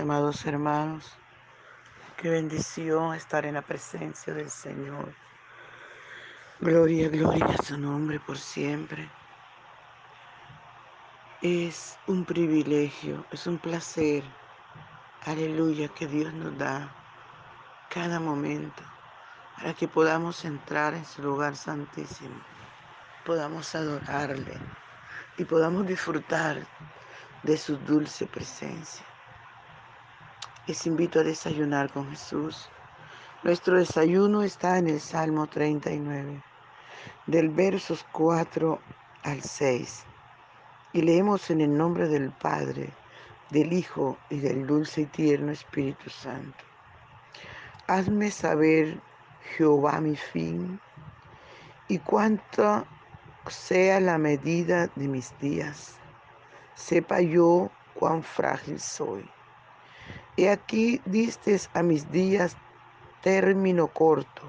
Amados hermanos. Qué bendición estar en la presencia del Señor. Gloria, gloria a su nombre por siempre. Es un privilegio, es un placer, aleluya, que Dios nos da cada momento para que podamos entrar en su lugar santísimo, podamos adorarle y podamos disfrutar de su dulce presencia. Les invito a desayunar con Jesús. Nuestro desayuno está en el Salmo 39, del versos 4 al 6. Y leemos en el nombre del Padre, del Hijo y del dulce y tierno Espíritu Santo. Hazme saber, Jehová, mi fin, y cuánto sea la medida de mis días. Sepa yo cuán frágil soy. Y aquí distes a mis días término corto,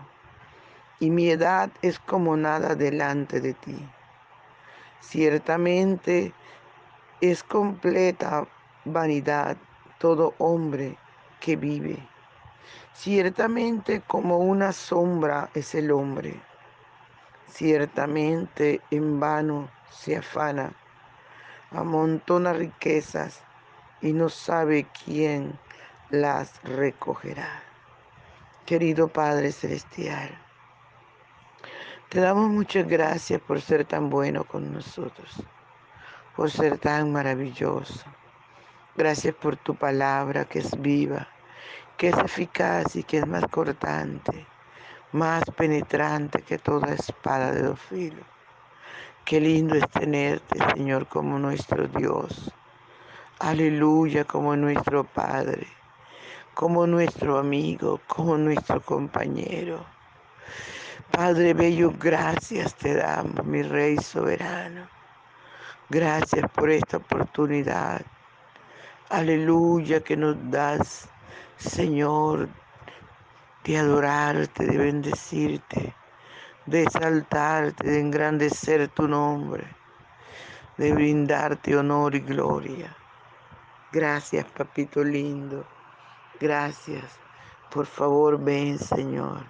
y mi edad es como nada delante de ti. Ciertamente es completa vanidad todo hombre que vive. Ciertamente como una sombra es el hombre. Ciertamente en vano se afana, amontona riquezas y no sabe quién las recogerá. Querido Padre Celestial, te damos muchas gracias por ser tan bueno con nosotros, por ser tan maravilloso. Gracias por tu palabra que es viva, que es eficaz y que es más cortante, más penetrante que toda espada de dos filos. Qué lindo es tenerte, Señor, como nuestro Dios. Aleluya, como nuestro Padre como nuestro amigo, como nuestro compañero. Padre Bello, gracias te damos, mi Rey soberano. Gracias por esta oportunidad. Aleluya que nos das, Señor, de adorarte, de bendecirte, de exaltarte, de engrandecer tu nombre, de brindarte honor y gloria. Gracias, papito lindo. Gracias. Por favor, ven, Señor.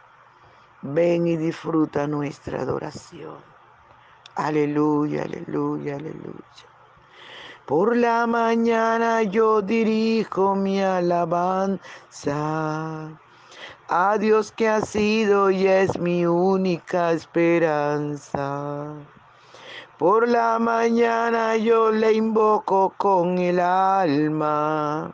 Ven y disfruta nuestra adoración. Aleluya, aleluya, aleluya. Por la mañana yo dirijo mi alabanza a Dios que ha sido y es mi única esperanza. Por la mañana yo le invoco con el alma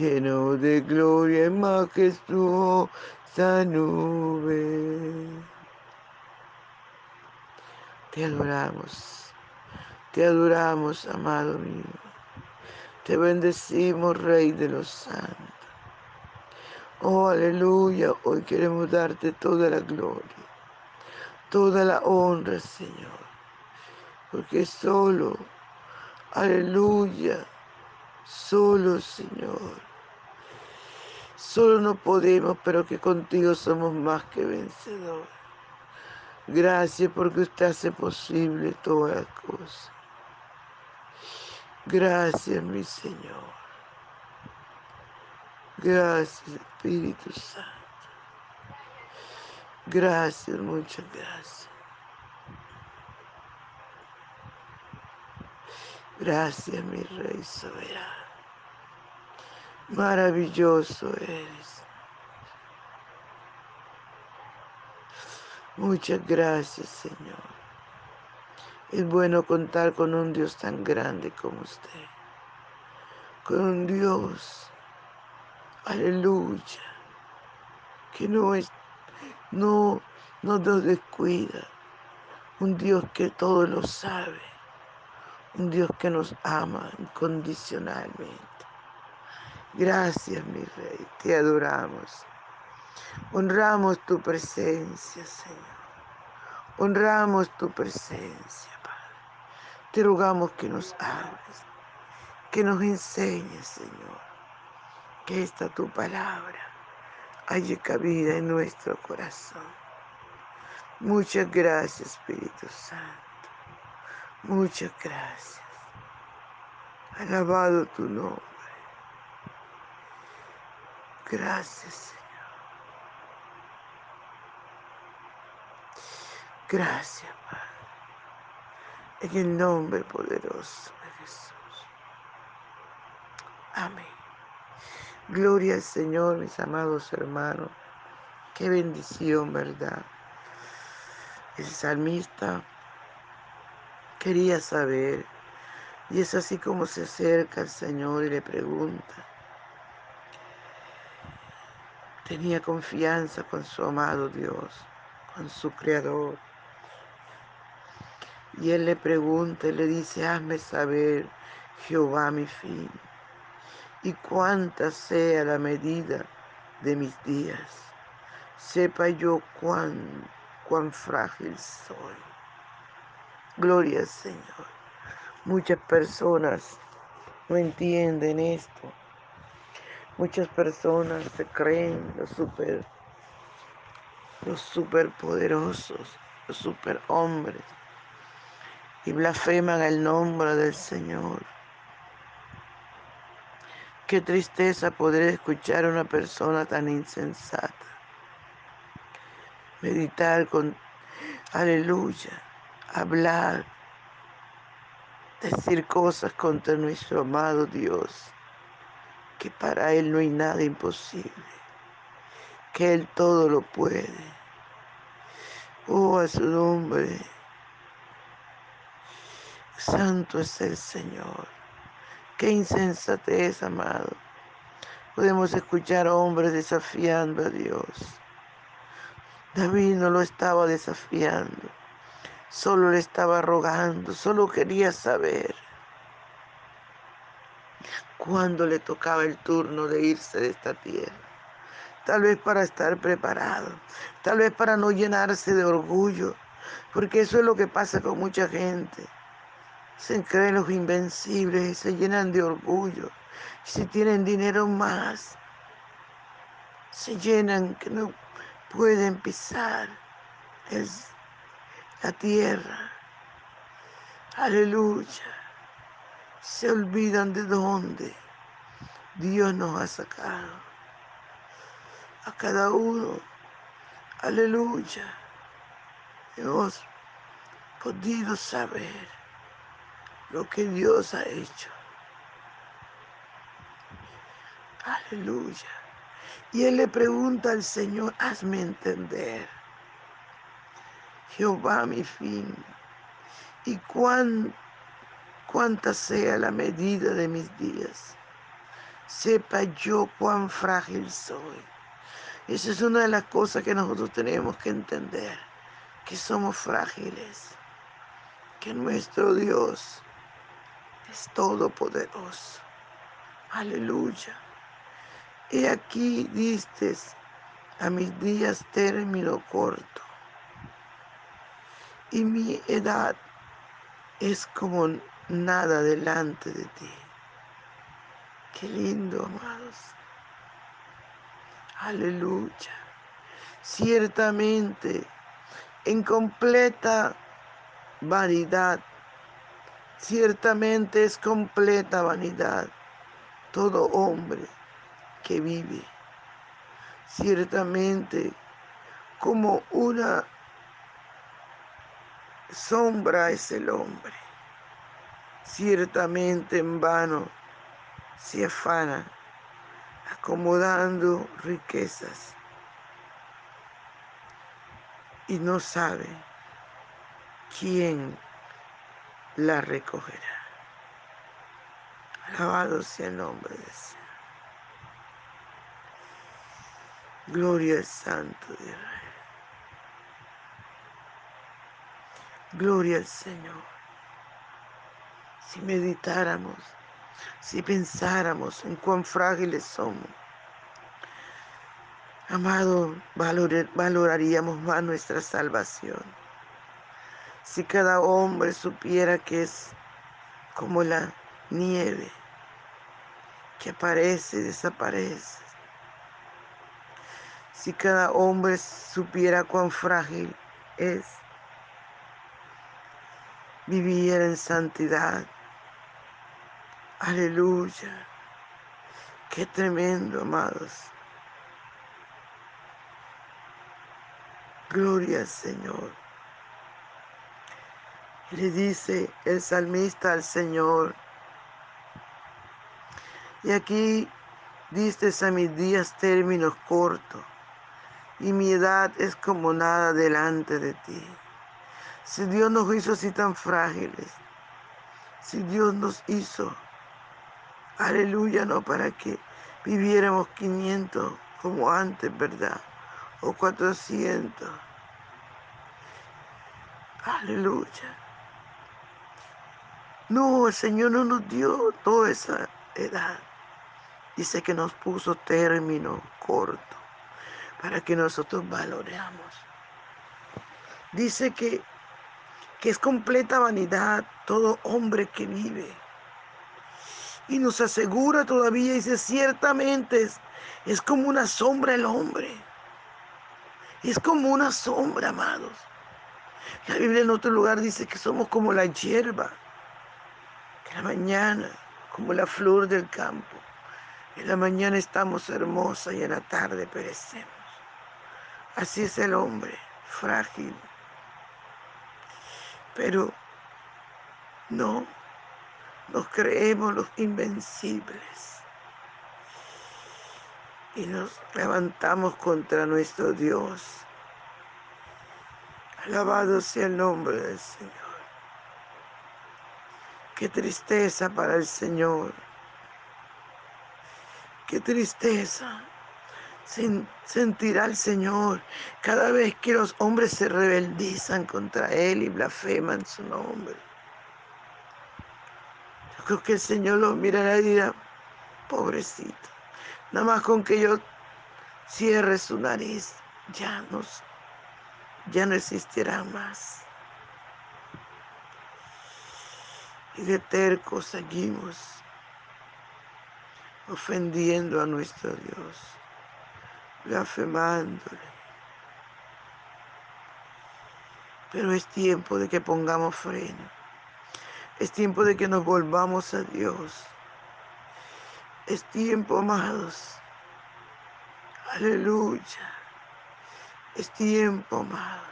lleno de gloria en majestuosa nube. Te adoramos. Te adoramos, amado mío. Te bendecimos, Rey de los santos. Oh, aleluya. Hoy queremos darte toda la gloria, toda la honra, Señor. Porque solo, aleluya, solo, Señor. Solo no podemos, pero que contigo somos más que vencedores. Gracias porque usted hace posible todas las cosas. Gracias, mi Señor. Gracias, Espíritu Santo. Gracias, muchas gracias. Gracias, mi Rey soberano. Maravilloso eres. Muchas gracias, Señor. Es bueno contar con un Dios tan grande como usted. Con un Dios, aleluya, que no, es, no, no nos descuida. Un Dios que todo lo sabe. Un Dios que nos ama incondicionalmente. Gracias, mi Rey, te adoramos. Honramos tu presencia, Señor. Honramos tu presencia. Te rogamos que nos hables, que nos enseñes, Señor, que esta tu palabra haya cabida en nuestro corazón. Muchas gracias, Espíritu Santo. Muchas gracias. Alabado tu nombre. Gracias, Señor. Gracias, Padre en el nombre poderoso de Jesús. Amén. Gloria al Señor, mis amados hermanos. Qué bendición, ¿verdad? El salmista quería saber, y es así como se acerca al Señor y le pregunta. Tenía confianza con su amado Dios, con su Creador y él le pregunta y le dice, hazme saber, Jehová, mi fin, y cuánta sea la medida de mis días. Sepa yo cuán, cuán frágil soy. Gloria al Señor. Muchas personas no entienden esto. Muchas personas se creen los super, los superpoderosos, los superhombres y blasfeman el nombre del Señor. Qué tristeza poder escuchar a una persona tan insensata. Meditar con, aleluya, hablar, decir cosas contra nuestro amado Dios, que para Él no hay nada imposible, que Él todo lo puede. Oh, a su nombre. Santo es el Señor. Qué insensatez, amado. Podemos escuchar a hombres desafiando a Dios. David no lo estaba desafiando, solo le estaba rogando, solo quería saber cuándo le tocaba el turno de irse de esta tierra. Tal vez para estar preparado, tal vez para no llenarse de orgullo, porque eso es lo que pasa con mucha gente. Se creen los invencibles y se llenan de orgullo. Si tienen dinero más, se llenan que no pueden pisar la tierra. Aleluya. Se olvidan de dónde Dios nos ha sacado. A cada uno. Aleluya. Hemos podido saber lo que Dios ha hecho. Aleluya. Y él le pregunta al Señor, hazme entender, Jehová mi fin, y cuán, cuánta sea la medida de mis días. Sepa yo cuán frágil soy. Esa es una de las cosas que nosotros tenemos que entender, que somos frágiles, que nuestro Dios es todopoderoso. Aleluya. He aquí diste a mis días término corto, y mi edad es como nada delante de ti. Qué lindo, amados. Aleluya. Ciertamente, en completa vanidad, ciertamente es completa vanidad todo hombre que vive. Ciertamente, como una sombra es el hombre. Ciertamente en vano se afana acomodando riquezas y no sabe quién la recogerá. Alabado sea el nombre de Dios. Gloria al Santo de. Gloria al Señor. Si meditáramos, si pensáramos en cuán frágiles somos, amado, valoraríamos más nuestra salvación. Si cada hombre supiera que es como la nieve que aparece y desaparece, si cada hombre supiera cuán frágil es, viviera en santidad. Aleluya. Qué tremendo, amados. Gloria al Señor. le dice el salmista al Señor, y aquí diste a mis días términos cortos y mi edad es como nada delante de ti. Si Dios nos hizo así tan frágiles, si Dios nos hizo, aleluya, no para que viviéramos 500 como antes, ¿verdad? O 400. Aleluya. No, el Señor no nos dio toda esa edad. Dice que nos puso término corto para que nosotros valoremos. Dice que, que es completa vanidad todo hombre que vive. Y nos asegura todavía, dice, ciertamente es, es como una sombra el hombre. Es como una sombra, amados. La Biblia en otro lugar dice que somos como la hierba, que la mañana, como la flor del campo. En la mañana estamos hermosa y en la tarde perecemos. Así es el hombre, frágil. Pero no, nos creemos los invencibles y nos levantamos contra nuestro Dios. Alabado sea el nombre del Señor. Qué tristeza para el Señor Qué tristeza sentir al Señor cada vez que los hombres se rebeldizan contra Él y blasfeman su nombre. Yo creo que el Señor los mirará y dirá, pobrecito, nada más con que yo cierre su nariz, ya no, ya no existirá más. Y de terco seguimos ofendiendo a nuestro Dios, blasfemándole. Pero es tiempo de que pongamos freno. Es tiempo de que nos volvamos a Dios. Es tiempo, amados. Aleluya. Es tiempo, amados.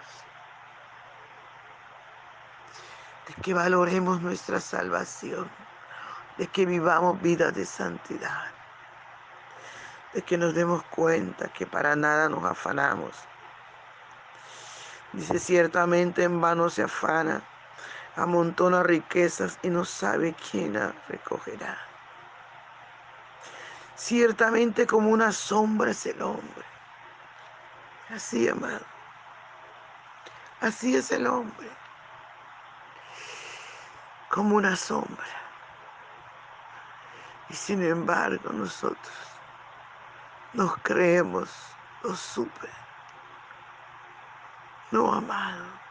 De que valoremos nuestra salvación de que vivamos vidas de santidad, de que nos demos cuenta que para nada nos afanamos. Dice, ciertamente en vano se afana, amontona riquezas y no sabe quién las recogerá. Ciertamente como una sombra es el hombre. Así, amado. Así es el hombre. Como una sombra. Y sin embargo nosotros nos creemos los super. No, amado.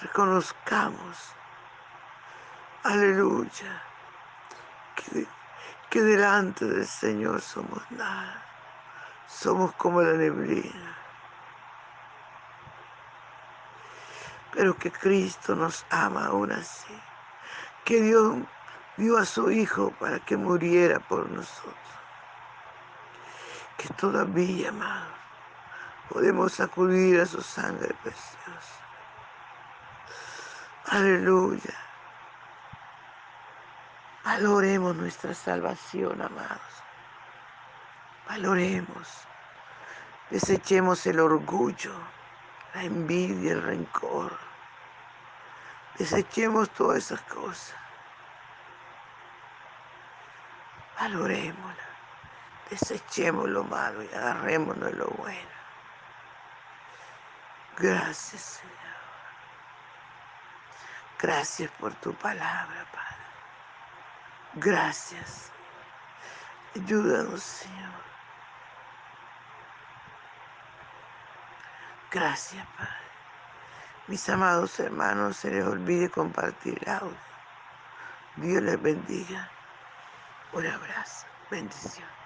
Reconozcamos, aleluya, que, delante del Señor somos nada. Somos como la neblina. Pero que Cristo nos ama aún así. Que Dios dio a su Hijo para que muriera por nosotros. Que todavía, amado, podemos acudir a su sangre preciosa. Aleluya. Valoremos nuestra salvación, amados. Valoremos. Desechemos el orgullo, la envidia, el rencor. Desechemos todas esas cosas. Valorémosla. Desechemos lo malo y agarrémonos lo bueno. Gracias, Señor. Gracias por tu palabra, Padre. Gracias. Ayúdanos, Señor. Gracias, Padre. Mis amados hermanos, se les olvide compartir el audio. Dios les bendiga. Un abrazo. Bendición.